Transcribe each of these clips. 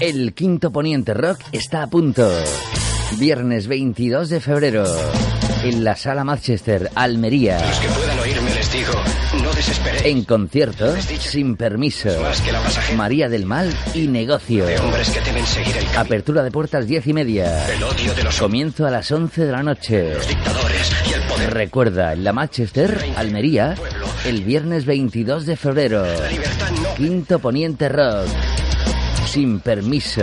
El quinto Poniente Rock está a punto. Viernes 22 de febrero. En la Sala Manchester, Almería. Los que puedan oírme les digo, no desesperéis. En concierto, sin permiso. Más que. María del Mal y Negocio. De hombres que seguir el. Apertura de puertas 10 y media. El odio de los Comienzo a las 11 de la noche. dictadores y el poder. Recuerda, en la Manchester, Almería, el viernes 22 de febrero. La libertad no. Quinto Poniente Rock. Sin permiso.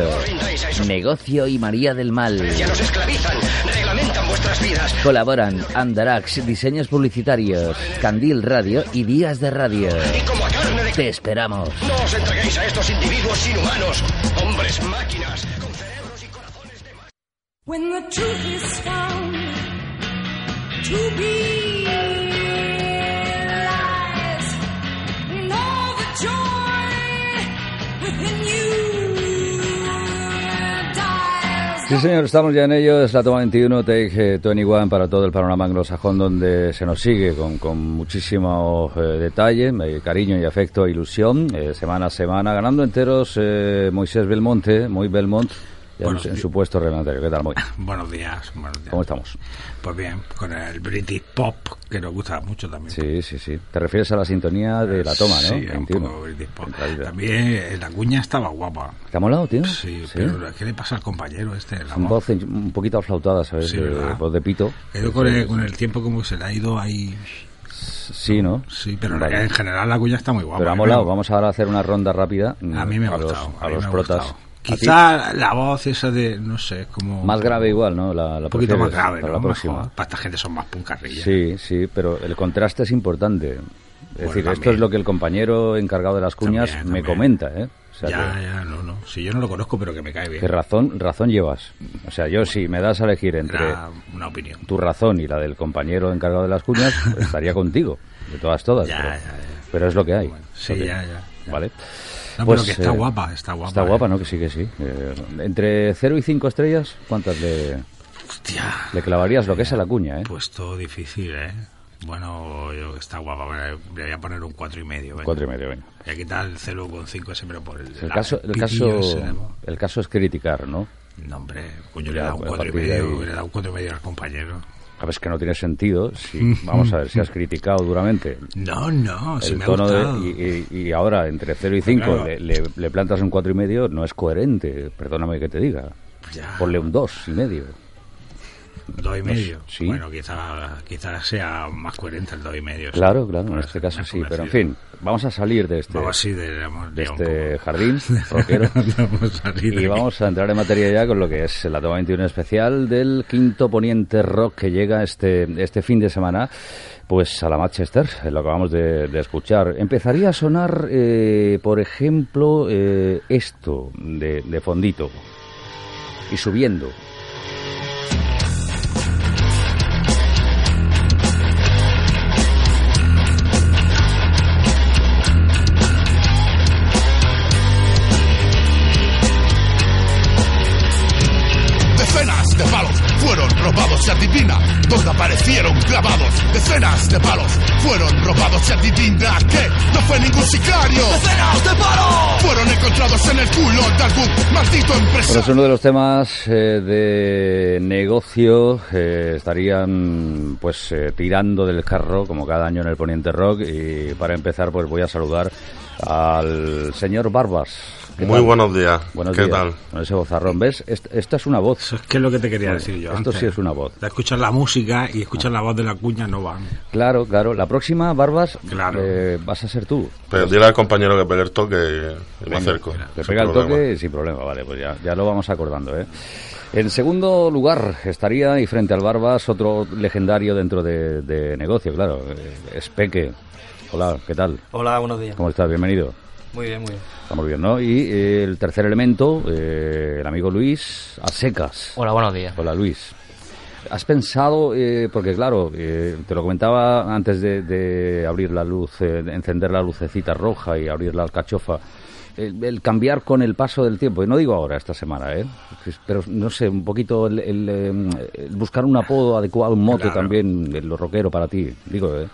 Negocio y María del Mal. Ya nos esclavizan, reglamentan vuestras vidas. Colaboran Andarax, diseños publicitarios, Candil Radio y Días de Radio. Y como a carne de... Te esperamos. No os entreguéis a estos individuos inhumanos. Hombres máquinas, con cerebros y corazones de. When the truth is found to be Sí, señor, estamos ya en ello. Es la toma 21, Take eh, 21 para todo el panorama anglosajón, donde se nos sigue con, con muchísimo eh, detalle, eh, cariño y afecto ilusión, eh, semana a semana, ganando enteros eh, Moisés Belmonte, muy Belmont, Buenos en días. su puesto reglamentario. ¿Qué tal, Moy? Buenos días, buenos días. ¿Cómo estamos? Pues bien, con el British Pop, que nos gusta mucho también. Sí, sí, sí. Te refieres a la sintonía de la toma, ¿no? Sí, un 21. poco British Pop. También eh, la cuña estaba guapa. ¿Te ha molado, tío? Sí, pero ¿qué le pasa al compañero este? La voz. un poquito aflautada, ¿sabes? Sí, de, voz de pito. Creo con el, con el tiempo como se le ha ido ahí. Sí, ¿no? Sí, pero Vale. en general la cuña está muy guapa. Pero ha ¿eh? molado. Vamos ahora a hacer una ronda rápida. A mí me ha a los, gustado. a los protas. gustado. Quizá la voz esa de, no sé, como... Más grave igual, ¿no? La, la Un poquito más grave, para ¿no? la próxima. Mejor. Para esta gente son más puncarrillas. Sí, sí, pero el contraste es importante. Es Bueno, decir, esto es lo que el compañero encargado de las cuñas También, me comenta, ¿eh? O sea, Ya, que, ya, no, no. Si yo no lo conozco, pero que me cae bien. que razón, razón llevas. O sea, yo si me das a elegir entre una opinión. tu razón y la del compañero encargado de las cuñas, pues estaría contigo, de todas, todas. Ya, pero, pero es lo que hay. Bueno, sí, ya, ya. Vale. No, Pues, pero que está eh, guapa, está guapa. Está eh. guapa, ¿no? Que sí, que sí. Eh, entre 0 y 5 estrellas, ¿cuántas le, Hostia, le clavarías lo que es a la cuña, eh? puesto difícil, ¿eh? Bueno, yo, está guapa. Le voy a poner un cuatro y medio. venga. Cuatro y medio, venga. Voy a quitar el 0,5 siempre por el... El caso, el caso, ese, ¿no? el caso es criticar, ¿no? No, hombre, coño, le he dado un cuatro y medio, le he dado un cuatro y medio al compañero. A ver, es que no tiene sentido. Si, vamos a ver, si has criticado duramente No, no, si el me ha tono de, gustado. y, y- y ahora entre 0 y 5 Claro. le, le- le plantas un cuatro y medio, no es coherente. Perdóname que te diga. Ya. Ponle un dos y medio. Medio. sí. Bueno, quizá, quizá sea más coherente el dos y medio. Claro, claro, en este caso sí. Pero en fin, vamos a salir de este, Vamos de, de este jardín rockero. Vamos a Y vamos a entrar en materia ya con lo que es la toma 21 especial del quinto poniente rock que llega este, este fin de semana, pues a la Manchester, eh, lo acabamos de, de escuchar. Empezaría a sonar, eh, por ejemplo, eh, esto de, de fondito y subiendo. Adivina dónde aparecieron clavados. Decenas de palos fueron robados y adivina que no fue ningún sicario. Decenas de palos fueron encontrados en el culo de algún maldito Bueno, empresario. es uno de los temas eh, de negocio. eh, estarían pues eh, tirando del carro como cada año en el Poniente Rock. Y para empezar, pues voy a saludar al señor Barbas. ¿Qué Muy tal? buenos días. Buenos ¿Qué días. tal? Con ese vozarrón, ¿ves? Est- Esta es una voz. Eso es que es lo que te quería Bueno, decir yo. esto antes. sí es una voz. De escuchar la música y escuchar la voz de la cuña no van. Claro, claro. La próxima, Barbas, Claro. eh, vas a ser tú. Pero dile al compañero que pegue el toque y me acerco. Sin pega el problema. toque sin problema, vale, pues ya, ya lo vamos acordando, ¿eh? En segundo lugar estaría, y frente al Barbas, otro legendario dentro de, de negocio, claro, eh, es Peque. Hola, ¿qué tal? Hola, buenos días. ¿Cómo estás? Bienvenido. Muy bien, muy bien. Estamos bien, ¿no? Y eh, el tercer elemento, eh, el amigo Luis, a secas. Hola, buenos días. Hola Luis. ¿Has pensado, eh, porque claro, eh, te lo comentaba antes de, de abrir la luz, eh, de encender la lucecita roja y abrir la alcachofa, el, cambiar con el paso del tiempo, y no digo ahora, esta semana, ¿eh? pero no sé, un poquito el, el, el buscar un apodo adecuado, un mote Claro. también, lo rockero para ti, digo, ¿eh?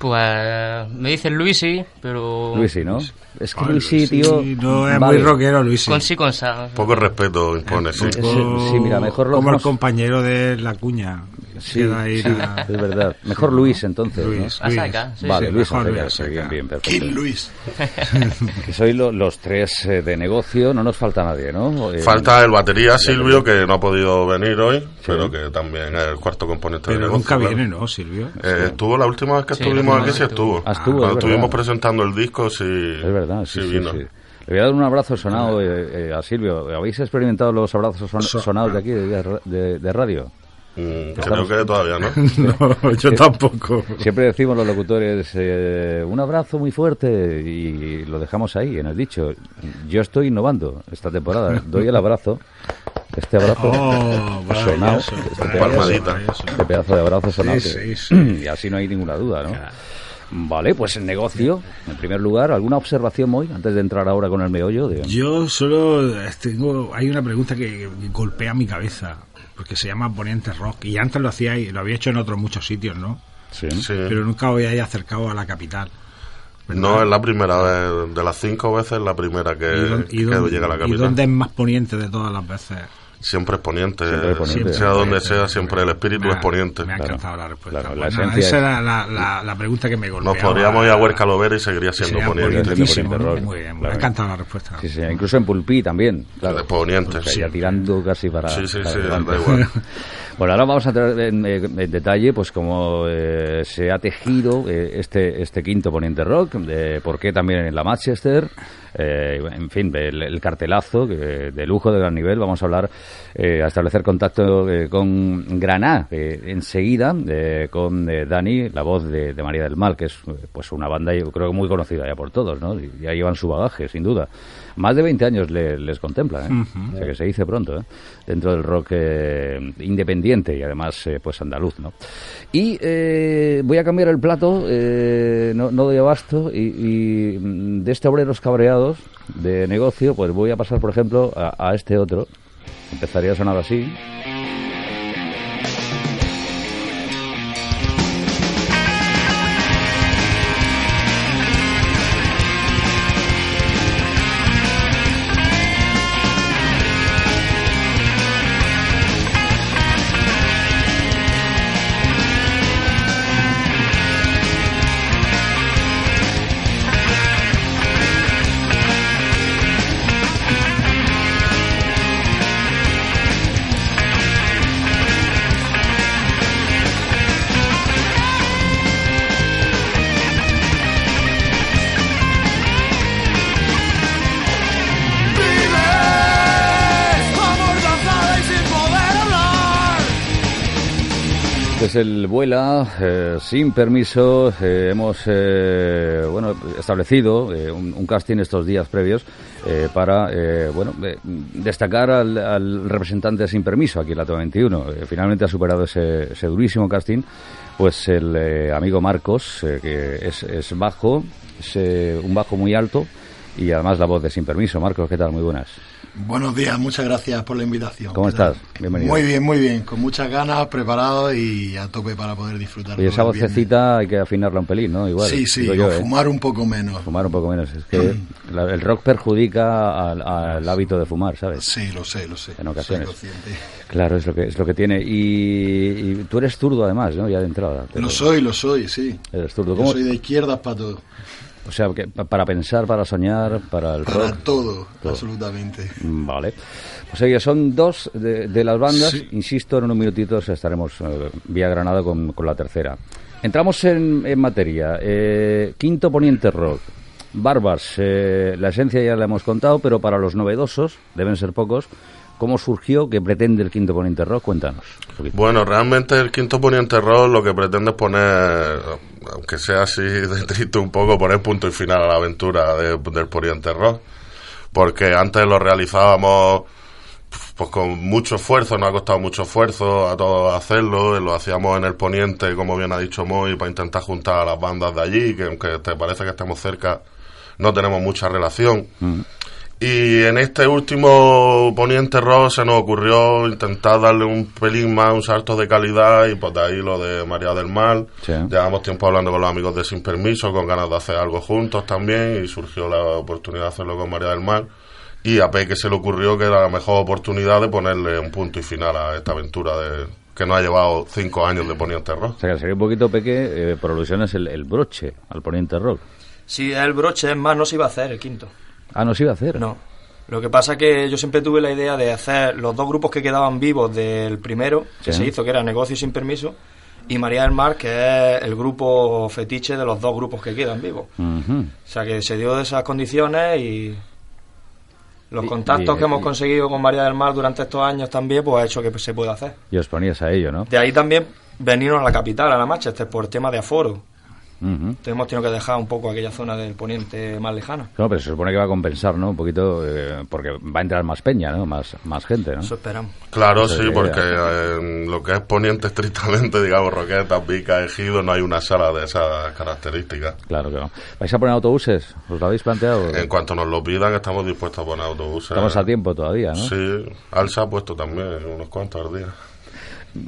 Pues me dicen Luisi, pero... Luisi, ¿no? Es que Ay, Luisi, Luisi, tío... No es vale. muy rockero, Luis. Con sí, con sa. Poco respeto impone, sí. Es- sí, mira, mejor lo Como el compañero de la cuña. Sí, Queda ahí sí, la- es verdad. Mejor Luis, entonces, ¿no? Luis, A Luis. saca, sí, vale, sí, Luis mejor Ortega, Luis sí, Ortega. bien, bien, perfecto. King Luis. Que sois lo- los tres eh, de negocio, no nos falta nadie, ¿no? Eh, Falta el batería Silvio, que no ha podido venir hoy, pero que también es el cuarto componente de Pero negocio. nunca viene, ¿no, Silvio? Eh, estuvo la última vez que Sí, estuvimos aquí, sí estuvo. Ah, estuvo, Cuando es estuvimos verdad. presentando el disco, sí. Es verdad, sí, sí, vino. sí. Le voy a dar un abrazo sonado eh, eh, a Silvio. ¿Habéis experimentado los abrazos son- So- sonados de aquí, de, de- de radio? Mm, creo que todavía no. No, yo tampoco. Siempre decimos los locutores eh, un abrazo muy fuerte y lo dejamos ahí en el dicho. Yo estoy innovando esta temporada. Doy el abrazo, este abrazo Oh, sonado, este este pedazo de abrazo sonado. Sí, que- sí, sí. Y así no hay ninguna duda, ¿no? Vale, pues en negocio, en primer lugar, ¿alguna observación hoy antes de entrar ahora con el meollo? De... Yo solo eh, tengo. Hay una pregunta que, que golpea mi cabeza. Porque se llama Poniente Rock. Y antes lo hacíais, lo había hecho en otros muchos sitios, ¿no? Sí. Sí. Pero nunca os habíais acercado a la capital. No es la primera vez, de las cinco veces, la primera que, ¿Y, dónde- y que llega a la y capital. dónde es más poniente de todas las veces? Siempre es poniente, Siempre es poniente. sea donde sea, siempre el espíritu Me ha- es poniente. Me ha Claro, encantado la respuesta. claro, la nada, esa es- era la, la, la pregunta que me golpeaba. Nos podríamos ir a Huerca Lovera y seguiría siendo Sería poniente. Muy bien, me claro. ha encantado la respuesta. Sí, sí, incluso en Pulpí también, claro. De poniente, O sea, sí. tirando casi para. Sí, sí, para sí, igual. Bueno, ahora vamos a entrar en, eh, en detalle, pues cómo eh, se ha tejido eh, este este quinto Poniente Rock, de por qué también en la Manchester, eh, en fin, el, el cartelazo de lujo de gran nivel. Vamos a hablar, eh, a establecer contacto eh, con Graná eh, enseguida, con Dani, la voz de, de María del Mal, que es pues una banda yo creo que muy conocida ya por todos, ¿no? Ya llevan su bagaje, sin duda. Más de 20 años le- les contemplan, ¿eh? O sea que se dice pronto, ¿eh? Dentro del rock eh, independiente y además eh, pues andaluz, ¿no? Y eh, voy a cambiar el plato, eh, no, no doy abasto, y, y, mm, de este obreros cabreados de negocio, pues voy a pasar, por ejemplo, a, a este otro. Empezaría a sonar así. El Vuela, eh, sin permiso. eh, hemos eh, bueno establecido eh, un, un casting estos días previos eh, para eh, bueno destacar al, al representante sin permiso aquí en la Toma 21. Eh, finalmente ha superado ese, ese durísimo casting, pues el amigo Marcos, que es, es bajo, es un bajo muy alto y además la voz de sin permiso. Marcos, ¿qué tal? Muy buenas. Buenos días, muchas gracias por la invitación. ¿Cómo estás? Bienvenido. Muy bien, muy bien, con muchas ganas, preparado y a tope para poder disfrutar. Todo esa vocecita hay que afinarla un pelín, ¿no? Igual. Sí, sí, yo, o ¿eh? fumar un poco menos. Fumar un poco menos. Es que la- el rock perjudica al, al hábito de fumar, ¿sabes? Sí, lo sé, lo sé. En ocasiones. Soy. Claro, es lo que es lo que tiene. Y, y tú eres zurdo además, ¿no? Ya de entrada. pero- Lo soy, lo soy, sí. Eres zurdo. Yo ¿Cómo? soy de izquierdas para todo. O sea, que pa- para pensar, para soñar, para el Para rock. todo, Todo. absolutamente. Mm, Vale. Pues oye, son dos de, de las bandas. Sí. Insisto, en unos minutitos estaremos eh, vía Granada con, con la tercera. Entramos en, en materia. Eh, quinto Poniente Rock. Barbas, eh, la esencia ya la hemos contado, pero para los novedosos, deben ser pocos, ¿cómo surgió? ¿Qué pretende el quinto Poniente Rock? Cuéntanos. Bueno, realmente el quinto poniente rock lo que pretende es poner, aunque sea así de triste un poco, poner punto y final a la aventura de- del poniente rock. Porque antes lo realizábamos pues con mucho esfuerzo, nos ha costado mucho esfuerzo a todos hacerlo, lo hacíamos en el poniente, como bien ha dicho Moy, para intentar juntar a las bandas de allí, que aunque te parece que estemos cerca, no tenemos mucha relación. Y en este último Poniente Rock se nos ocurrió intentar darle un pelín más, un salto de calidad y pues de ahí lo de María del Mar. Sí. Llevamos tiempo hablando con los amigos de Sin Permiso, con ganas de hacer algo juntos también y surgió la oportunidad de hacerlo con María del Mar. Y a Peque se le ocurrió que era la mejor oportunidad de ponerle un punto y final a esta aventura de, que nos ha llevado cinco años de Poniente Rock. O sea, que sería un poquito peque, eh, por alusiones, el, el broche al poniente rock. Sí, el broche, es más, no se iba a hacer el quinto. Ah, no se iba a hacer. No. Lo que pasa es que yo siempre tuve la idea de hacer los dos grupos que quedaban vivos del primero, que Sí. se hizo, que era Negocio sin Permiso, y María del Mar, que es el grupo fetiche de los dos grupos que quedan vivos. O sea, que se dio de esas condiciones y los Y- contactos y- que hemos y- conseguido con María del Mar durante estos años también, pues ha hecho que se pueda hacer. Y os ponías a ello, ¿no? De ahí también venirnos a la capital, a la Manchester, por tema de aforo. Ujú. Entonces hemos tenido que dejar un poco aquella zona del poniente más lejana. No, pero se supone que va a compensar, ¿no? Un poquito, eh, porque va a entrar más peña, ¿no? Más, más gente, ¿no? Eso esperamos. Claro, Esa es sí, porque en lo que es Poniente estrictamente, digamos, Roquetas, Vica, Ejido, no hay una sala de esas características. Claro que no. ¿Vais a poner autobuses? ¿Os lo habéis planteado? En cuanto nos lo pidan, estamos dispuestos a poner autobuses. Estamos a tiempo todavía, ¿no? Sí, Alsa ha puesto también unos cuantos al día.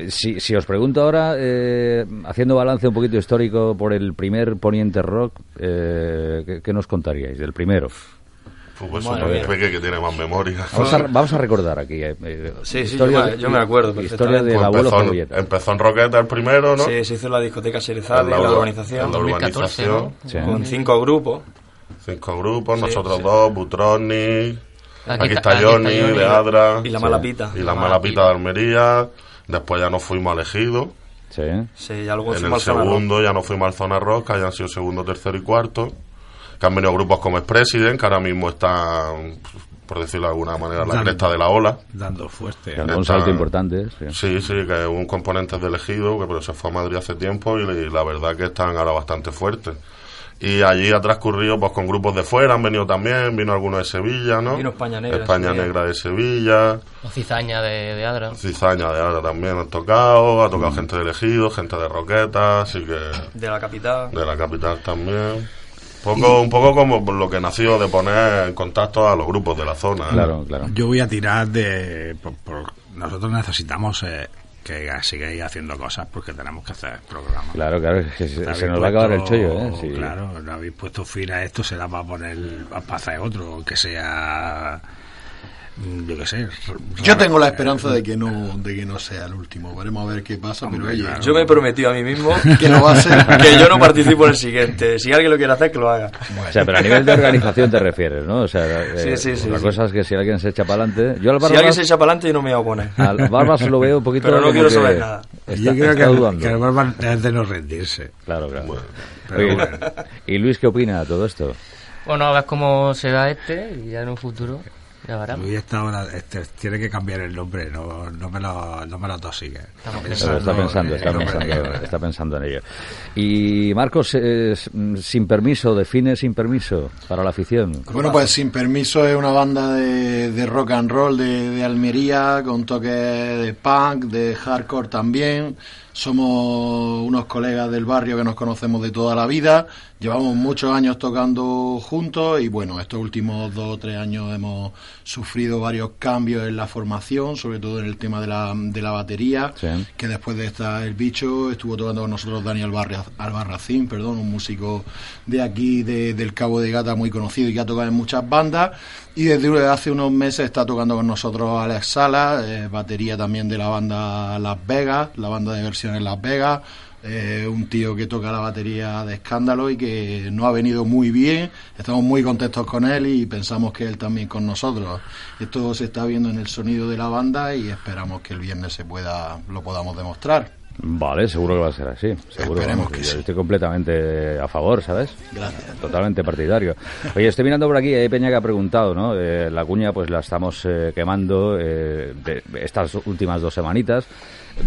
Si, si os pregunto ahora, eh, haciendo balance un poquito histórico por el primer Poniente Rock, eh, ¿qué, qué nos contaríais del primero? Pues peque que tiene más memoria. Vamos a, vamos a recordar aquí. eh, eh, Sí, sí, historia yo de- yo me acuerdo Historia del Pues abuelo empezó, Cebolleta. empezó en Roquetas el primero, ¿no? Sí, se hizo la discoteca Sherezade, En la, ur- urbanización, en la 2014, urbanización. Sí. con cinco grupos. Cinco grupos, Sí, nosotros sí. dos, Butroni, aquí, aquí está Johnny, Johnny. de Adra. Y la Sí. mala pita. y la mala pita de Almería. Después ya nos fuimos elegidos. Sí. Sí, ya luego En el Zona segundo ya nos fuimos al Zona Rock, que hayan sido segundo, tercero y cuarto. Que han venido grupos como Expresident, que ahora mismo están, por decirlo de alguna manera, en la Dando- cresta de la ola. Dando fuerte. Que un salto importante. sí. Sí, sí, que un componente de elegido, que pero se fue a Madrid hace tiempo y, y la verdad que están ahora bastante fuertes. Y allí ha transcurrido pues con grupos de fuera, han venido también, vino algunos de Sevilla, ¿no? Vino España Negra España. Negra de Sevilla, O cizaña de, de Adra. Cizaña de ahora también han tocado, ha tocado gente de elegido, gente de Roquetas, así que De la capital. de la capital también. Poco, un poco como por lo que nació de poner en contacto a los grupos de la zona. ¿eh? Claro, claro. Yo voy a tirar de... por- por- nosotros necesitamos eh, que sigáis haciendo cosas porque tenemos que hacer programas. Claro, claro, es que se, nos va a acabar el chollo, ¿eh? Sí. Claro, no habéis puesto fin a esto, será para poner, para hacer otro, que sea, yo qué sé. Yo tengo la esperanza de que no de que no sea el último. Veremos a ver qué pasa, pero oye, Yo me he prometido a mí mismo que no va a ser. que yo no participo en el siguiente. Si alguien lo quiere hacer, que lo haga. O sea, pero a nivel de organización te refieres, ¿no? O sea, eh, Sí, sí, sí, la sí. cosa es que si alguien se echa para adelante... Yo al Si alguien Barbas, se echa para adelante, yo no me voy a oponer. al Barbas lo veo un poquito Pero no quiero saber nada. Está, yo creo que, dudando. que el Barban es de no rendirse. Claro, claro. pero Oye, bueno. ¿Y Luis qué opina de todo esto? Bueno, a ver cómo se da este y ya en un futuro ya. Luis esta hora este, tiene que cambiar el nombre, no, no me lo, no me lo Pero está pensando, está pensando, está pensando en ello. Y Marcos, eh, mm, sin permiso, define sin permiso para la afición. Bueno, pues Sin Permiso es una banda de, de rock and roll de, de Almería, con toques de punk, de hardcore también. Somos unos colegas del barrio que nos conocemos de toda la vida. Llevamos muchos años tocando juntos y bueno, estos últimos dos o tres años hemos sufrido varios cambios en la formación, sobre todo en el tema de la, de la batería Sí. que después de estar el bicho estuvo tocando con nosotros Daniel Barra- Albarracín, perdón, un músico de aquí de- del Cabo de Gata muy conocido y que ha tocado en muchas bandas y desde hace unos meses está tocando con nosotros Alex Sala, eh, batería también de la banda Las Vegas, la banda de versiones Las Vegas, eh, un tío que toca la batería de escándalo y que nos ha venido muy bien, estamos muy contentos con él y pensamos que él también con nosotros. Esto se está viendo en el sonido de la banda y esperamos que el viernes se pueda lo podamos demostrar. Vale, seguro que va a ser así. Seguro Esperemos que yo sí. Estoy completamente a favor, ¿sabes? Gracias. Totalmente partidario. Oye, estoy mirando por aquí, hay Peña que ha preguntado, ¿no? Eh, la cuña pues la estamos eh, quemando eh, de estas últimas dos semanitas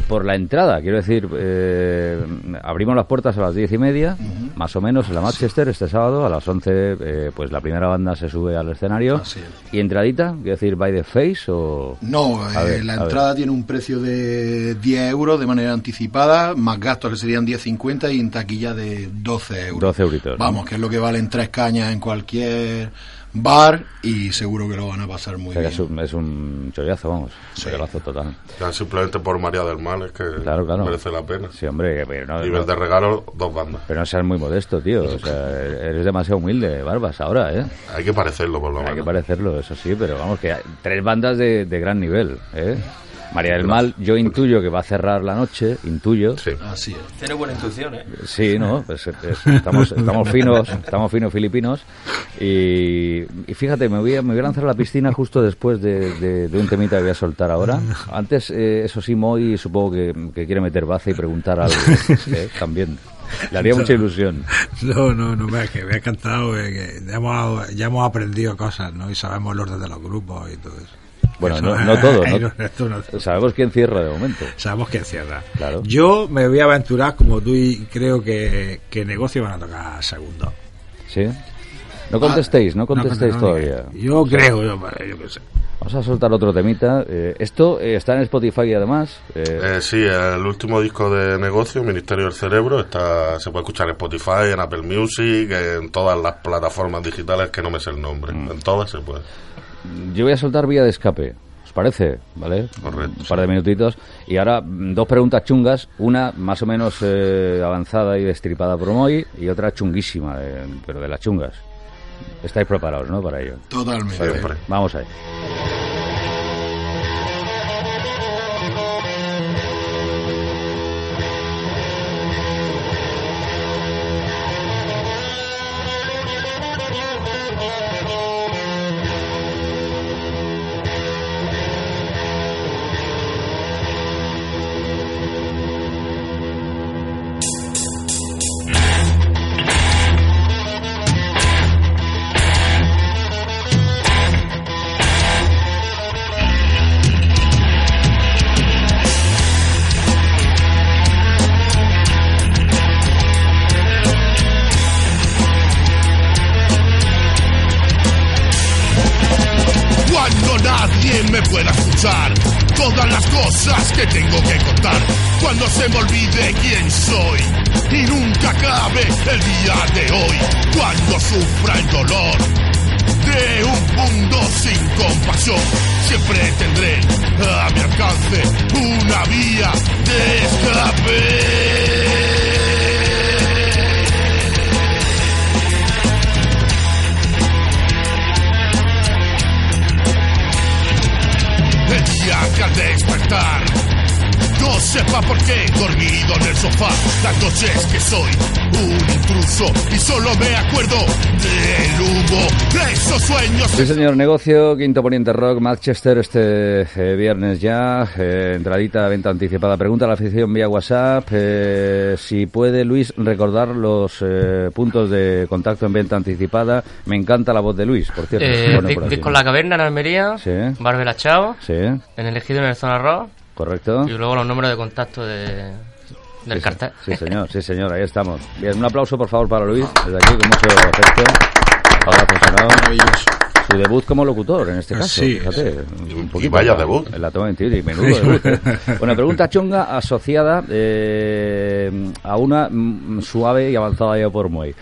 por la entrada. Quiero decir, eh, abrimos las puertas a las diez y media, más o menos, en la Manchester este sábado. A las once, eh, pues la primera banda se sube al escenario. Así es. ¿Y entradita? Quiero decir, by the face o...? No, eh, ver, la entrada tiene un precio de 10 euros de manera anticipada, más gastos que serían 10,50 y en taquilla de 12 euros. 12 euritos. ¿no? Vamos, que es lo que valen tres cañas en cualquier bar y seguro que lo van a pasar muy O sea, que bien. es, un, es un chollazo, vamos. Un chollazo total. Ya simplemente por María del Mal es que Claro, claro. merece la pena. Sí, hombre, pero no, Nivel no- de regalo, dos bandas. pero no seas muy modesto, tío. O sea, eres demasiado humilde, Barbas, ahora, ¿eh? Hay que parecerlo, por lo Hay que menos. parecerlo, eso sí, pero vamos, que hay tres bandas de, de gran nivel, ¿eh? María del Mal, yo intuyo que va a cerrar la noche, intuyo. Sí. Así es. Tiene buena intuición, ¿eh? Sí, no, pues es- estamos, estamos finos, estamos finos filipinos y, y fíjate, me voy, a, me voy a lanzar a la piscina justo después de, de- de un temita que voy a soltar ahora. Antes, eh, eso sí, Moy supongo que, que quiere meter baza y preguntar algo ¿eh? también. Le haría mucha ilusión. No, no, no, me, que me ha encantado, eh, que ya hemos, ya hemos aprendido cosas, ¿no? Y sabemos el orden de los grupos y todo eso. Bueno, no, no todo, ¿no? esto no- Sabemos quién cierra de momento. Sabemos que cierra. Claro. Yo me voy a aventurar como tú y creo que, que negocio van a tocar segundo. ¿Sí? No contestéis, no No, contestéis no, todavía. Yo creo, yo, yo qué sé. Vamos a soltar otro temita. Eh, esto eh, está en Spotify además. eh, Eh, sí, el último disco de negocio, Ministerio del Cerebro, está, se puede escuchar en Spotify, en Apple Music, en todas las plataformas digitales que no me sé el nombre. Mm. En todas se puede. Yo voy a soltar vía de escape. ¿Os parece? ¿Vale? Correcto, Un par de minutitos. Y ahora mm, dos preguntas chungas. Una más o menos eh, avanzada y destripada por Moy y otra chunguísima, de- pero de las chungas. Estáis preparados, ¿no? Para ello. Totalmente. Vamos ahí. Cuando cosas que tengo que contar. Cuando se me olvide quién soy y nunca acabe el día de hoy. Cuando sufra el dolor de un mundo sin compasión. Siempre tendré a mi alcance una vía de escape. El día que al despertar no sepa por qué dormido en el sofá las noches que soy un intruso y solo me acuerdo del humo de esos sueños Sí, señor, negocio, Quinto Poniente Rock, Manchester, este eh, viernes ya, eh, entradita, venta anticipada. Pregunta a la afición vía WhatsApp, eh, si puede Luis recordar los eh, puntos de contacto en venta anticipada. Me encanta la voz de Luis, por cierto. Eh, Bueno, por disco La Caverna en Almería, Sí. Barbela Chao, Sí, en elegido en el Zona Rock correcto. y luego los números de contacto de, del Sí, cartel. Sí, señor, sí, señor, ahí estamos. Bien, un aplauso, por favor, para Luis, desde aquí, con mucho afecto. Sonado. Maravilloso. Su debut como locutor, en este caso, Sí, fíjate. Un poquito, vaya en la- debut. En la toma 21 y menudo debut. ¿eh? Una pregunta chunga asociada eh, a una mm, suave y avanzada ya por Moy.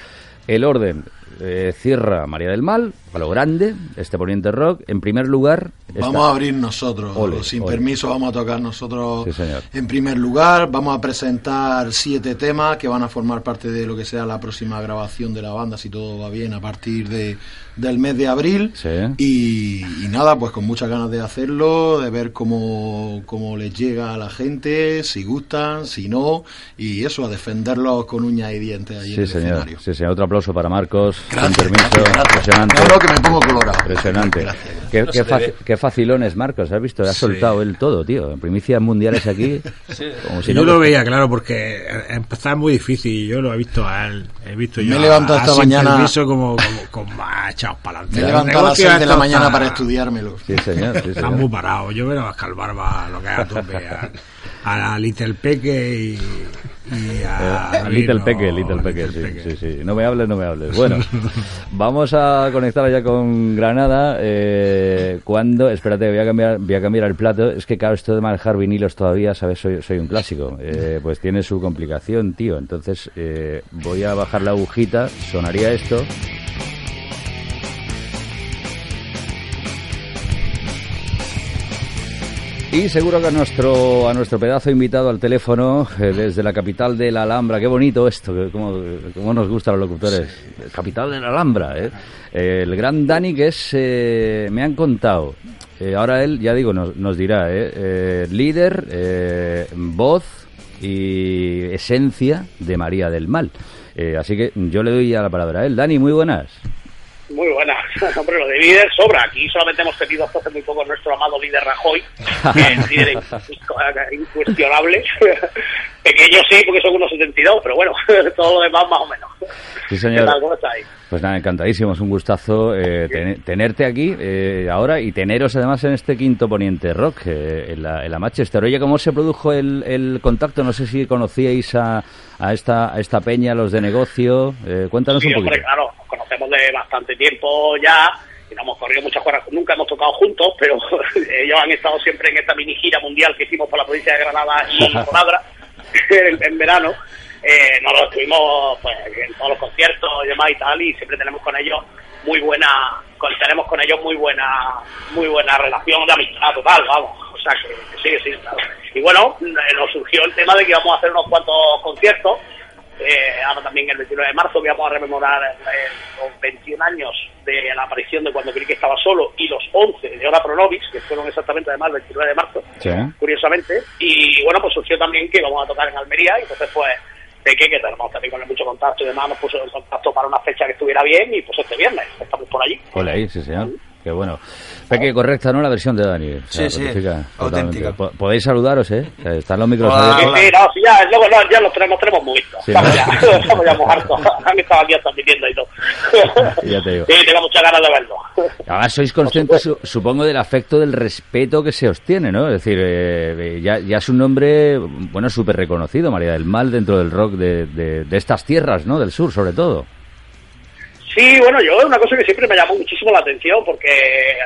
El orden eh, cierra María del Mal, a lo grande, este poniente rock. En primer lugar, está- Vamos a abrir nosotros, Ole, sin ole. permiso vamos a tocar nosotros Sí, señor. en primer lugar, vamos a presentar siete temas que van a formar parte de lo que sea la próxima grabación de la banda, si todo va bien, a partir de, del mes de abril. Sí. Y, y nada, pues con muchas ganas de hacerlo, de ver cómo, cómo les llega a la gente, si gustan, si no, y eso, a defenderlos con uñas y dientes ahí en Sí, el señor. escenario. Sí, señor. Otro aplauso para Marcos. Gracias, Sin permiso. gracias, gracias. Impresionante. Que me pongo colorado. Impresionante. Gracias, gracias. Qué, No qué faci- qué facilones, Marcos. ¿Has visto? Ha Sí. soltado él todo, tío. En primicias mundiales aquí. Como si yo no lo veía, claro, porque empezar es muy difícil. Yo lo he visto a él. He visto yo Me he levantado esta mañana- permiso como, como, con más echados para adelante. Me he levantado a las 6 de la mañana para estudiármelo. Sí, señor. Sí, Está señor. muy parado. Yo veo a Oscar Barba lo que es a tope. A, a la Little Peque y, y a. Eh, Little Lino, Peque, Little Peque, sí, Peque. sí, sí. No me hables, no me hables. Bueno, vamos a conectar ya con Granada. Eh, cuando, espérate, voy a cambiar, voy a cambiar el plato. Es que claro, esto de manejar vinilos todavía, sabes, soy, soy un clásico. Eh, pues tiene su complicación, tío. Entonces eh, voy a bajar la agujita. Sonaría esto. Y seguro que a nuestro, a nuestro pedazo invitado al teléfono eh, desde la capital de la Alhambra, qué bonito esto, cómo, cómo nos gusta a los locutores. Capital de la Alhambra, ¿eh? El gran Dani que es, eh, me han contado, eh, ahora él, ya digo, nos, nos dirá, ¿eh? Eh, líder, eh, voz y esencia de María del Mal. Eh, así que yo le doy ya la palabra a él. Dani, muy buenas. Hombre, lo de líder sobra. Aquí solamente hemos tenido hace muy poco nuestro amado líder Rajoy, que es líder incuestionable. Pequeño sí, porque son unos 72, pero bueno, todo lo demás más o menos. Sí, señor. ¿Qué tal? ¿Cómo estáis? Pues nada, encantadísimo, es un gustazo eh, ten- tenerte aquí eh, ahora y teneros además en este quinto poniente rock, eh, en, la, en la Manchester. Oye, ¿cómo se produjo el, el contacto? No sé si conocíais a, a, esta, a esta peña, los de negocio. Eh, cuéntanos Sí, un hombre, poquito. claro, nos conocemos de bastante tiempo ya y nos hemos corrido muchas cuadras. Nunca hemos tocado juntos, pero ellos han estado siempre en esta mini gira mundial que hicimos por la provincia de Granada y Conadra en, en verano. Eh, nos lo estuvimos pues, en todos los conciertos y demás y tal, y siempre tenemos con ellos muy buena, tenemos con ellos muy buena, muy buena relación de amistad total, vamos. O sea que, que sí, sí, claro. Y bueno, nos surgió el tema de que íbamos a hacer unos cuantos conciertos eh, ahora también el 29 de marzo que vamos a rememorar eh, los 21 años de la aparición de cuando Crique estaba solo y los 11 de Hora Pronovis, que fueron exactamente además el 29 de marzo, Sí. curiosamente. Y bueno, pues surgió también que íbamos a tocar en Almería y entonces pues Peque, que tenemos también con mucho contacto y demás, nos puso en contacto para una fecha que estuviera bien y pues este viernes estamos por allí. Hola ahí, sí, señor. Qué bueno. Peque, correcta, ¿no? La versión de Dani. O sea, Sí, sí, auténtica. Podéis saludaros, ¿eh? Están los micros Hola. Sí, sí, no, sí, ya, luego no, ya los tenemos, tenemos muy Sí, estamos, ¿no? ya, estamos ya muy hartos. Han estado aquí hasta admitiendo y todo. Ya te digo. Sí, tengo muchas ganas de verlo. Ahora sois conscientes, su- supongo, del afecto, del respeto que se os tiene, ¿no? Es decir, eh, ya, ya es un nombre, bueno, súper reconocido, María del Mal, dentro del rock de, de- de estas tierras, ¿no? Del sur, sobre todo. Sí, bueno, yo es una cosa que siempre me llamó muchísimo la atención porque,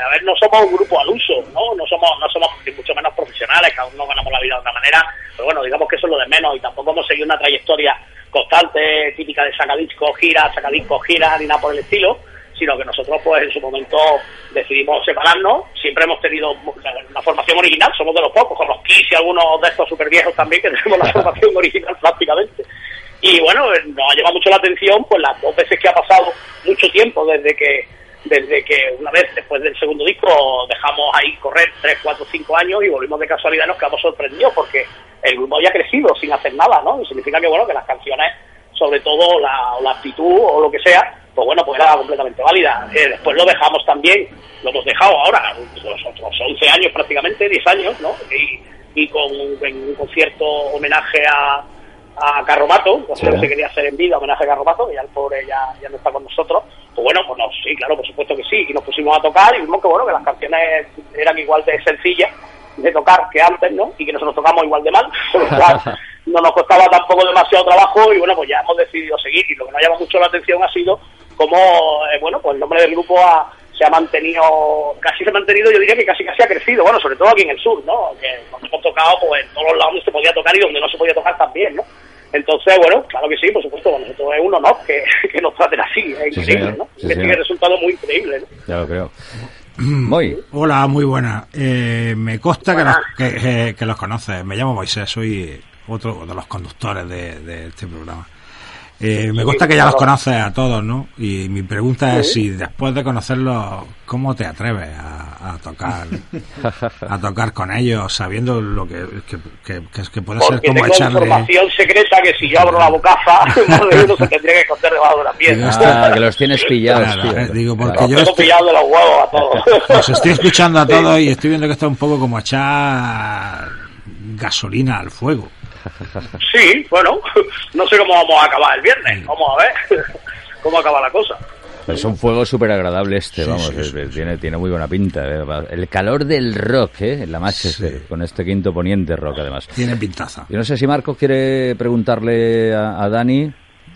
a ver, no somos un grupo al uso, ¿no? No somos, no somos ni mucho menos profesionales, cada uno ganamos la vida de otra manera, pero bueno, digamos que eso es lo de menos y tampoco hemos seguido una trayectoria constante, típica de sacadiscos, gira, sacadiscos, gira, ni nada por el estilo, sino que nosotros pues en su momento decidimos separarnos, siempre hemos tenido una formación original, somos de los pocos, con los Kiss y algunos de estos super viejos también que tenemos la formación original prácticamente. Y bueno, nos ha llamado mucho la atención pues las dos veces que ha pasado mucho tiempo desde que desde que una vez después del segundo disco dejamos ahí correr 3, 4, 5 años y volvimos de casualidad nos quedamos sorprendidos porque el grupo había crecido sin hacer nada, ¿no? Y significa que bueno, que las canciones, sobre todo la, la actitud o lo que sea, pues bueno, pues era completamente válida. Eh, después lo dejamos también, lo hemos dejado ahora, los otros 11 años prácticamente, 10 años, ¿no? Y, y con un concierto homenaje a, a Carromato, que Sí. se quería hacer en vida homenaje a Carromato, que ya el pobre ya, ya no está con nosotros, pues bueno, pues no, sí, claro, por supuesto que sí, y nos pusimos a tocar y vimos que bueno, que las canciones eran igual de sencillas de tocar que antes, ¿no? Y que nosotros tocamos igual de mal, por lo cual no nos costaba tampoco demasiado trabajo y bueno, pues ya hemos decidido seguir y lo que nos llama mucho la atención ha sido cómo, eh, bueno, pues el nombre del grupo ha- se ha mantenido, casi se ha mantenido, yo diría que casi casi ha crecido, bueno, sobre todo aquí en el sur, ¿no? Que cuando hemos tocado, pues en todos los lados donde se podía tocar y donde no se podía tocar también, ¿no? Entonces, bueno, claro que sí, por supuesto, para nosotros es un honor que, que nos traten así, es Sí, increíble, señor. ¿no? Sí, que señor. tiene resultado muy increíble, ¿no? Ya lo creo. Muy. Hola, muy buena. Eh, me consta que los, que, eh, que los conoces. Me llamo Moisés, soy otro de los conductores de, de este programa. Eh, me consta que ya los conoces a todos, ¿no? Y mi pregunta es si después de conocerlos, ¿cómo te atreves a, a tocar a tocar con ellos, sabiendo lo que, que, que, que- puede ser Porque como tengo echarle... información secreta que si yo abro la bocaza, más de uno se tendría que esconder debajo de la piedra. Ah, que los tienes pillados, Claro, tío. eh, digo, porque Los yo tengo estoy, pillados de los huevos a todos. os estoy escuchando a todos y estoy viendo que esto es un poco como echar gasolina al fuego. Sí, bueno, no sé cómo vamos a acabar el viernes. Vamos a ver cómo acaba la cosa. Es un fuego súper agradable este, Sí, vamos, sí, es- sí, es- tiene, tiene muy buena pinta. eh, El calor del rock, ¿eh? En la Manchester, Sí. con este quinto poniente rock, además. Tiene pintaza. Yo no sé si Marcos quiere preguntarle a, a Dani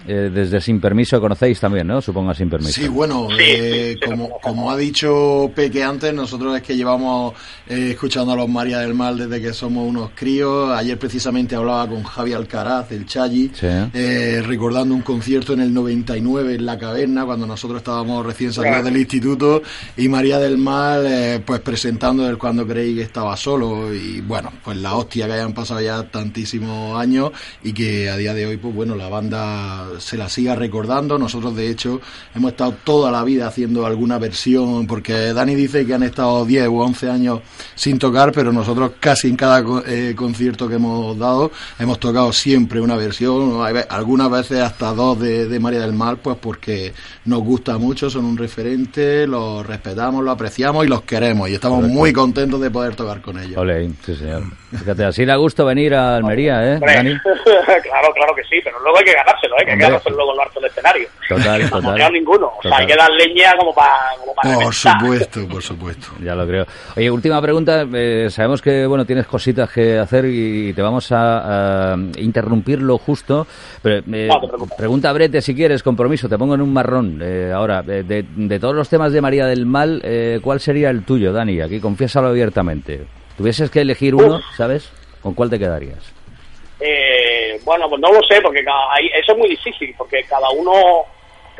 eh, desde Sin Permiso conocéis también, ¿no? Supongo Sin Permiso. Sí, bueno, eh, como, como ha dicho Peque antes, nosotros es que llevamos eh, escuchando a los María del Mal desde que somos unos críos. Ayer precisamente hablaba con Javi Alcaraz, el Chayi, Sí. eh, recordando un concierto en el 99 en La Caverna, cuando nosotros estábamos recién salidos Claro. del instituto, y María del Mal, eh, pues presentando el Cuando creí que estaba solo. Y bueno, pues la hostia que hayan pasado ya tantísimos años y que a día de hoy, pues bueno, la banda se la siga recordando. Nosotros, de hecho, hemos estado toda la vida haciendo alguna versión, porque Dani dice que han estado 10 u 11 años sin tocar, pero nosotros casi en cada co- eh, concierto que hemos dado hemos tocado siempre una versión, algunas veces hasta dos de, de María del Mar, pues porque nos gusta mucho, son un referente, los respetamos, los apreciamos y los queremos, y estamos Correcto. muy contentos de poder tocar con ellos. Ole, sí, señor. Fíjate, así da gusto venir a Almería, ¿eh, Dani? claro, claro que sí, pero luego hay que ganárselo, ¿eh? que hay que Luego en lo alto del escenario. Total, No total. mamoneado ninguno. O sea, hay que dar leña como para como para Por reventar. supuesto, por supuesto. Ya lo creo. Oye, última pregunta. eh, sabemos que bueno tienes cositas que hacer y te vamos a, a interrumpir lo justo. Pero, eh, No te pregunta brete si quieres, compromiso. Te pongo en un marrón. eh, ahora, eh, de, de todos los temas de María del Mal, eh, ¿cuál sería el tuyo, Dani? Aquí confiésalo abiertamente. Tuvieses que elegir uno, ¿sabes? ¿Con cuál te quedarías? Eh, bueno, pues no lo sé, porque cada- eso es muy difícil, porque cada uno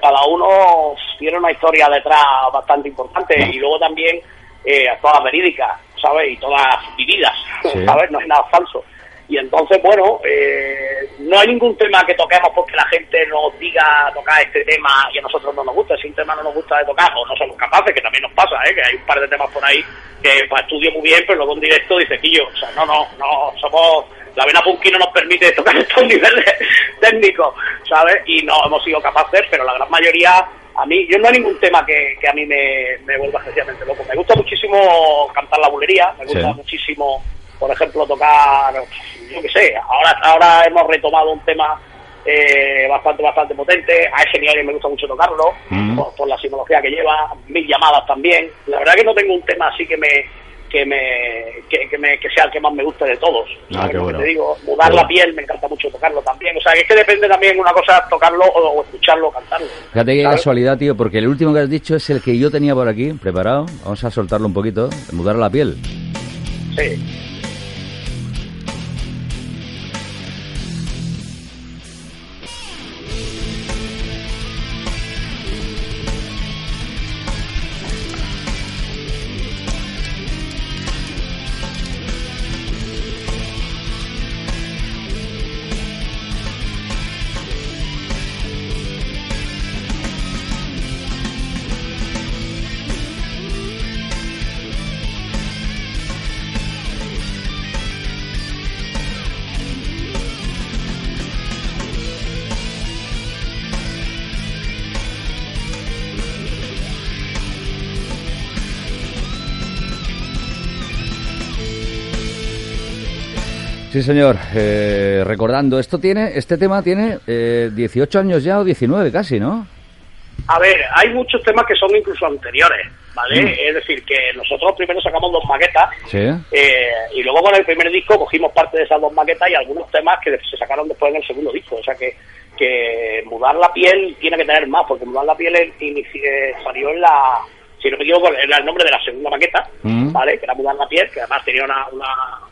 cada uno tiene una historia detrás bastante importante y luego también eh, todas verídicas, ¿sabes? Y todas vividas, Sí. ¿sabes? No es nada falso. Y entonces, bueno, eh, no hay ningún tema que toquemos porque la gente nos diga tocar este tema y a nosotros no nos gusta. Si un tema no nos gusta de tocar o no somos capaces, que también nos pasa, ¿eh? que hay un par de temas por ahí que pues, estudio muy bien, pero luego en directo dice Quillo, o sea, no, no, no, somos. La vena punky no nos permite tocar estos niveles técnicos, ¿sabes? Y no hemos sido capaces, pero la gran mayoría a mí, yo no hay ningún tema que, que a mí me, me vuelva especialmente loco. Me gusta muchísimo cantar la bulería, me gusta Sí. muchísimo, por ejemplo, tocar, yo qué sé, ahora, ahora hemos retomado un tema eh, bastante, bastante potente. A ese nivel me gusta mucho tocarlo, Mm. por, por la simbología que lleva, mil llamadas también. La verdad que no tengo un tema así que me que me que, que me que sea el que más me guste de todos. Ah, ¿Sabes qué lo que bueno. te digo, mudar Qué la bueno. piel me encanta mucho tocarlo también. O sea, que es que depende también una cosa tocarlo o, o escucharlo o cantarlo. Fíjate qué casualidad, tío, porque el último que has dicho es el que yo tenía por aquí, preparado. Vamos a soltarlo un poquito. Mudar la piel. Sí. Sí, señor. Eh, recordando, esto tiene, este tema tiene eh, 18 años ya o 19 casi, ¿no? A ver, hay muchos temas que son incluso anteriores, ¿vale? Mm. Es decir, que nosotros primero sacamos dos maquetas Sí. eh, y luego con el primer disco cogimos parte de esas dos maquetas y algunos temas que se sacaron después en el segundo disco. O sea que, que mudar la piel tiene que tener más, porque mudar la piel eh, salió en la, si no me equivoco, era el nombre de la segunda maqueta, Mm. ¿vale? Que era mudar la piel, que además tenía una, una,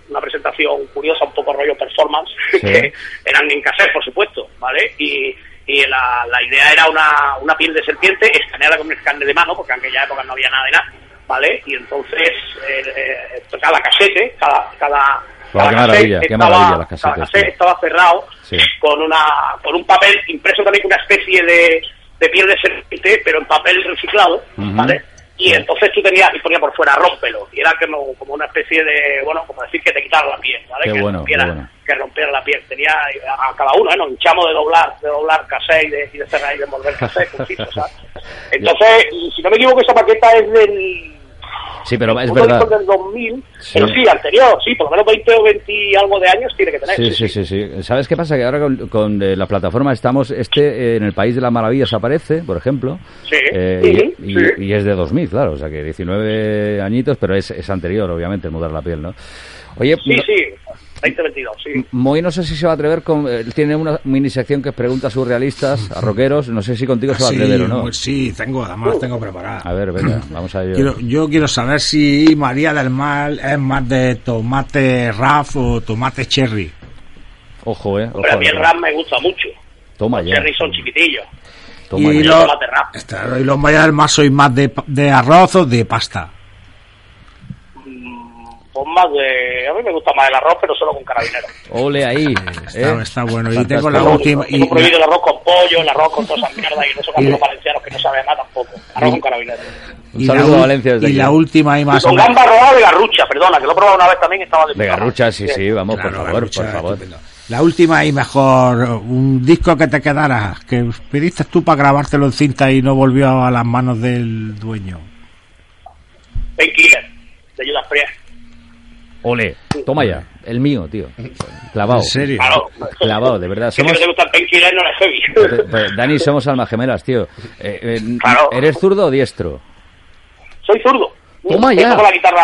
una presentación curiosa, un poco rollo performance, Sí. que eran en cassette, por supuesto, ¿vale? Y, y la, la idea era una, una piel de serpiente escaneada con un escáner de mano, porque en aquella época no había nada de nada, ¿vale? Y entonces, eh, eh, cada casete, cada... cada cada qué maravilla, qué estaba- maravilla las cada estaba cerrado Sí. con una con un papel impreso también con una especie de, de piel de serpiente, pero en papel reciclado. ¿vale? Y entonces tú tenías, y ponía por fuera, rómpelo. Y era como, como una especie de, bueno, como decir que te quitara la piel, ¿vale? Qué que, bueno, rompiera, bueno. que rompiera la piel. Tenía a, cada uno, ¿eh? Nos hinchamos de doblar, de doblar cassette y de, y de cerrar y de envolver con ¿sabes? Entonces, si no me equivoco, esa paqueta es del... Sí, pero es verdad. del 2000, Sí. pero sí, anterior, sí, por lo menos 20 o 20 y algo de años tiene que tener. Sí, sí, sí, sí. ¿Sabes qué pasa? Que ahora con, con, eh, la plataforma estamos, este eh, en el País de las Maravillas aparece, por ejemplo, Sí, eh, y, sí. y- y es de 2000, claro, o sea que 19 añitos, pero es, es anterior, obviamente, el mudar la piel, ¿no? Oye, Sí, no- sí. 2022, sí. Moy no sé si se va a atrever con... eh, tiene una mini sección que es preguntas surrealistas a rockeros. No sé si contigo se va a Sí, atrever o no. pues sí, tengo, además tengo preparadas. A ver, venga, vamos a ello. Quiero- yo quiero saber si María del Mal es más de tomate raf o tomate cherry. Ojo, eh. Ojo, Hombre, a mí el rap me gusta mucho. Toma ya. Cherry son chiquitillos. Toma y, ya. los, raf. Y los María del Mar sois más de, pa- de arroz o de pasta. Más de... A mí me gusta más el arroz, pero solo con carabineros. Ole ahí. Está, eh. está bueno. Y tengo la última. Y, tengo prohibido el arroz con pollo, el arroz con todas esas mierdas y no sé cómo los valencianos que no saben nada tampoco. Arroz con carabineros. Un y la, saludo a ul- Valencia desde y aquí. la última y más. Con gamba robada de garrucha, perdona, que lo he probado una vez también y estaba de De garrucha, sí, sí, vamos, Claro, por favor, garrucha, por favor. estupendo. La última y mejor, un disco que te quedara, que pediste tú para grabártelo en cinta y no volvió a las manos del dueño. Painkiller, de Judas Priest. Ole, toma ya. El mío, tío. Clavado. ¿En serio? Claro. Clavado, de verdad. Si no Somos... te gusta el no eres heavy. Pues, Dani, somos almas gemelas, tío. Eh, eh, Claro. ¿Eres zurdo o diestro? Soy zurdo. Toma Yo ya. Toco la guitarra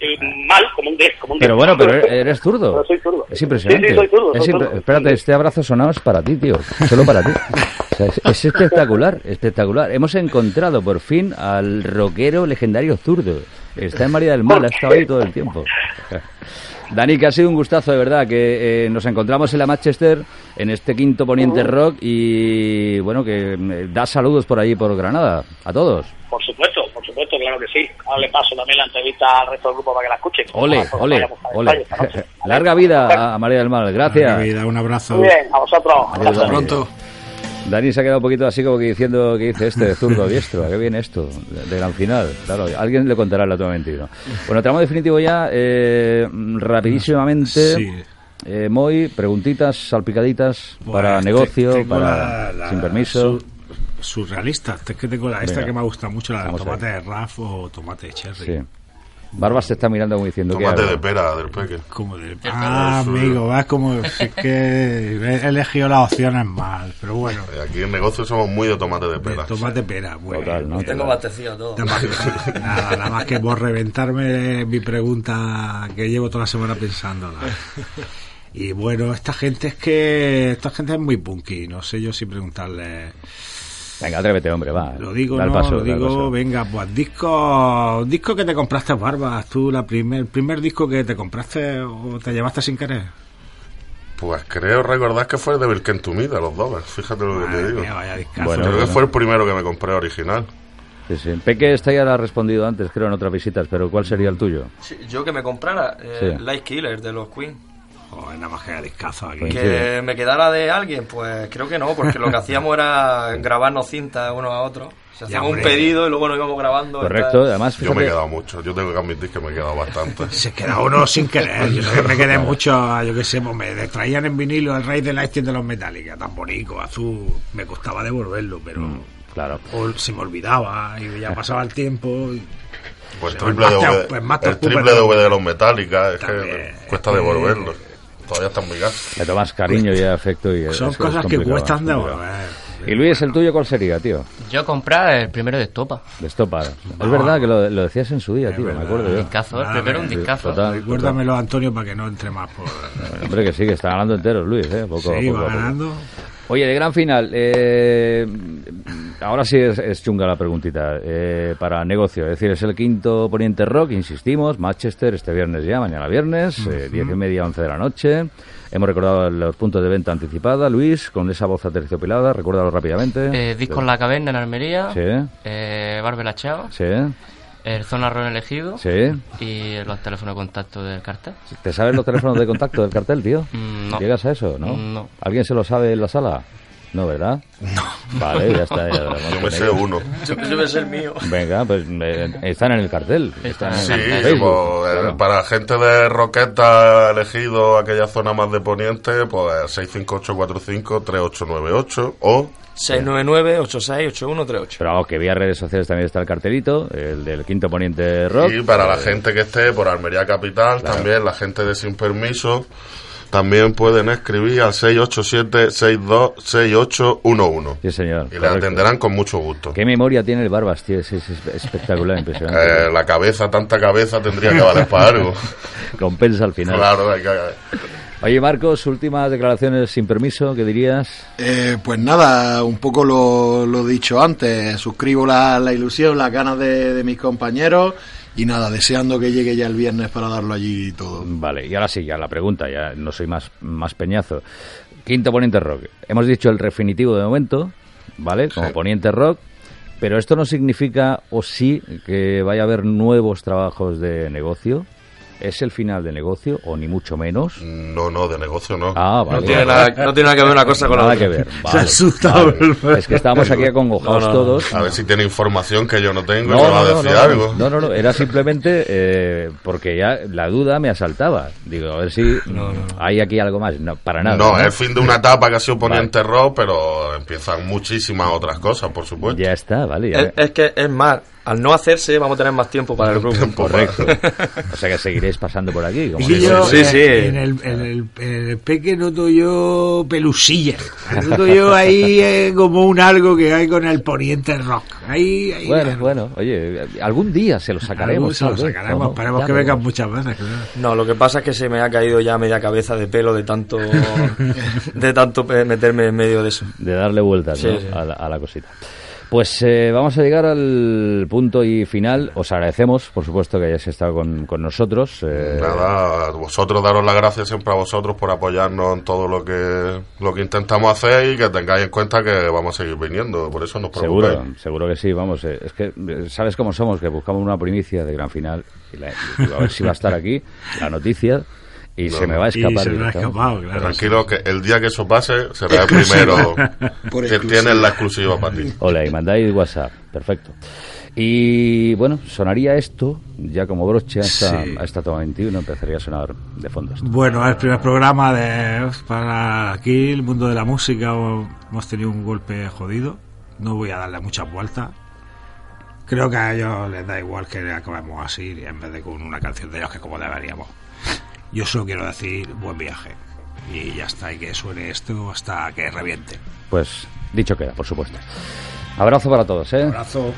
eh, mal, como un des, como un Pero des. bueno, pero eres zurdo. Pero soy zurdo. Es impresionante. Sí, sí, soy zurdo, Es soy impre- zurdo. Espérate, este abrazo sonado es para ti, tío. Solo para ti. O sea, es, es espectacular, espectacular. Hemos encontrado por fin al rockero legendario zurdo. Está en María del Mar, ha estado ahí todo el tiempo. Dani, que ha sido un gustazo, de verdad, que eh, nos encontramos en la Manchester, en este quinto poniente rock, y bueno, que eh, da saludos por ahí, por Granada, a todos. Por supuesto, por supuesto, claro que sí. Ahora le paso también la entrevista al resto del grupo para que la escuchen. Ole, ole, ole. Larga vida a María del Mar, gracias. Larga vida, un abrazo. Muy bien, a vosotros. Dani. Pronto. Dani se ha quedado un poquito así como que diciendo que dice este de zurdo diestro. ¿A qué viene esto? De, de gran final. Claro, alguien le contará el dato mentido. Bueno, tramo definitivo ya. Eh, rapidísimamente. Sí. Eh, Moy, preguntitas salpicaditas para te- negocio, para la- la- sin permiso. su- surrealista. Es que tengo la, esta Venga. que me gusta mucho, la de tomate de raf o tomate cherry. Sí. Barbas te está mirando como diciendo que Tomate de pera del peque. Como de... Ah, amigo, vas como... Es que he elegido las opciones mal, pero bueno. Eh, Aquí en negocio somos muy de tomate de De pera. tomate pera, bueno. Total, ¿no? Tengo abastecido todo. Nada más, nada, nada más que por reventarme mi pregunta que llevo toda la semana pensándola. Y bueno, esta gente es que esta gente es muy punky, no sé yo si preguntarle. Venga, atrévete, hombre, va. Lo digo, no, paso, lo digo, paso. venga, pues disco, disco que te compraste Barbas, tú la primer, el primer disco que te compraste o te llevaste sin querer. Pues creo recordar que fue el de Birken to Me, de los Dobbers. Fíjate lo que te digo. mía, vaya discazo. Bueno, creo bueno. que fue el primero que me compré original. Sí, sí. Peque esta ya la ha respondido antes, creo, en otras visitas, pero ¿cuál sería el tuyo? Sí, yo que me comprara eh, Sí. Light Killer de los Queen. Joder, nada más que discazo aquí. Pues- Que me quedara de alguien, pues creo que no, porque lo que hacíamos era grabarnos cintas unos a otros. Se hacíamos un pedido y luego nos íbamos grabando. Correcto, además, Yo me he fíjate, quedado mucho. Yo tengo que admitir que me he quedado bastante. Se queda uno sin querer. Yo sé que me quedé mucho, yo qué sé, pues me traían en vinilo el Rey de Lightning de los Metallica, tan bonito, azul. Me costaba devolverlo, pero. Mm, claro. o se me olvidaba y ya pasaba el tiempo. y- Pues el triple, DVD, pues el triple de- DVD de los Metallica es También. que cuesta devolverlo. Todavía está en mi casa. le tomas cariño y afecto y Son es- es cosas que cuestan devolver. ¿Y Luis, el tuyo cuál sería, tío? Yo comprar el primero de Estopa. De Estopa. Es verdad que lo, lo decías en su día, tío, me acuerdo yo. Discazo, el Nada, primero un sí, discazo. total. Recuérdamelo, Antonio, para que no entre más por. Hombre, que sí, que está ganando enteros, Luis, ¿eh? Poco, Sí, poco va poco. ganando. Oye, de gran final, eh, ahora sí es, es chunga la preguntita. eh, para negocio, es decir, es el quinto poniente rock, insistimos, Manchester, este viernes ya, mañana viernes, eh, diez y media, once de la noche. Hemos recordado los puntos de venta anticipada, Luis, con esa voz aterciopelada, recuérdalo rápidamente. Eh, Discos La Caverna en Almería. Sí, Eh, Barbela Chao. sí, El Zona Ron elegido. sí. Y los teléfonos de contacto del cartel. ¿Te sabes los teléfonos de contacto del cartel, tío? Mm, no. ¿Llegas a eso, no? No. ¿Alguien se lo sabe en la sala? No, ¿verdad? No. Vale, ya está. ya Yo me sé uno. Yo, yo me sé el mío. Venga, pues eh, están en el cartel. Están en Sí, en Facebook, pues, eh, claro. para gente de Roqueta elegido aquella zona más de poniente, pues 65845-3898 o 699-868138. Pero vamos, que vía redes sociales también está el cartelito, el del quinto poniente rock. y para la Eh, gente que esté por Almería Capital, también la gente de Sin Permiso, también pueden escribir al 687-626811. Sí, señor. Y le correcto. atenderán con mucho gusto. ¿Qué memoria tiene el Barbas, tío? Es, es espectacular, impresionante. Eh, la cabeza, tanta cabeza tendría que valer para algo. Compensa al final. Claro, hay que... Oye, Marcos, últimas declaraciones sin permiso, ¿qué dirías? Eh, pues nada, un poco lo, lo dicho antes, suscribo la, la ilusión, las ganas de, de mis compañeros y nada, deseando que llegue ya el viernes para darlo allí y todo. Vale, y ahora sí, ya la pregunta, ya no soy más, más peñazo. Quinto Poniente Rock. Hemos dicho el definitivo de momento, ¿vale? Como Poniente Rock, pero esto no significa, o sí, que vaya a haber nuevos trabajos de negocio. ¿Es el final de negocio o ni mucho menos? No, no, de negocio no. Ah, vale. No tiene nada- no tiene nada que ver una cosa con la Nada otra. que ver. Se ha asustado el- Es que estábamos aquí acongojados No, no. todos. A ver si tiene información que yo no tengo y No, me va a no, decir no, no, algo. No, no, no, era simplemente eh, porque ya la duda me asaltaba. Digo, a ver si hay aquí algo más. No, para nada. No, es el fin de una etapa que ha sido Poniente Rock, pero empiezan muchísimas otras cosas, por supuesto. Ya está, vale. ya- Es, es que es más, al no hacerse vamos a tener más tiempo para el grupo. Correcto. O sea que seguiréis pasando por aquí. como yo, sí, eh, sí. En el, en el, en el peque noto yo pelusilla. Noto yo ahí eh, como un algo que hay con el poniente rock. Ahí, ahí Bueno, bueno, oye, algún día se lo sacaremos. se lo sacaremos, ¿o no? esperemos Ya que vengan muchas veces. claro. No, lo que pasa es que se me ha caído ya media cabeza de pelo de tanto de tanto pe- meterme en medio de eso. De darle vueltas Sí, ¿no? sí. A, la, a la cosita. Pues eh, vamos a llegar al punto y final. Os agradecemos, por supuesto, que hayáis estado con, con nosotros. eh, Nada, vosotros daros las gracias siempre a vosotros por apoyarnos en todo lo que lo que intentamos hacer y que tengáis en cuenta que vamos a seguir viniendo, por eso nos preocupéis. Seguro, seguro que sí, vamos. eh, Es que eh, sabes cómo somos, que buscamos una primicia de gran final. Y la- y a ver si va a estar aquí la noticia y No, se me va a Y escapar. se me ha directamente. escapado, claro. Tranquilo que el día que eso pase será el primero Por que tienes la exclusiva para ti. Hola, y mandáis WhatsApp. Perfecto. Y bueno, sonaría esto ya como broche hasta, Sí. hasta toma 21, empezaría a sonar de fondo esto. Bueno, es el primer programa de para aquí, el mundo de la música. o- Hemos tenido un golpe jodido. No voy a darle muchas vueltas. Creo que a ellos les da igual que acabemos así en vez de con una canción de ellos que como deberíamos. Yo solo quiero decir buen viaje. Y ya está, y que suene esto hasta que reviente. Pues dicho queda, por supuesto. Abrazo para todos, ¿eh? Abrazo.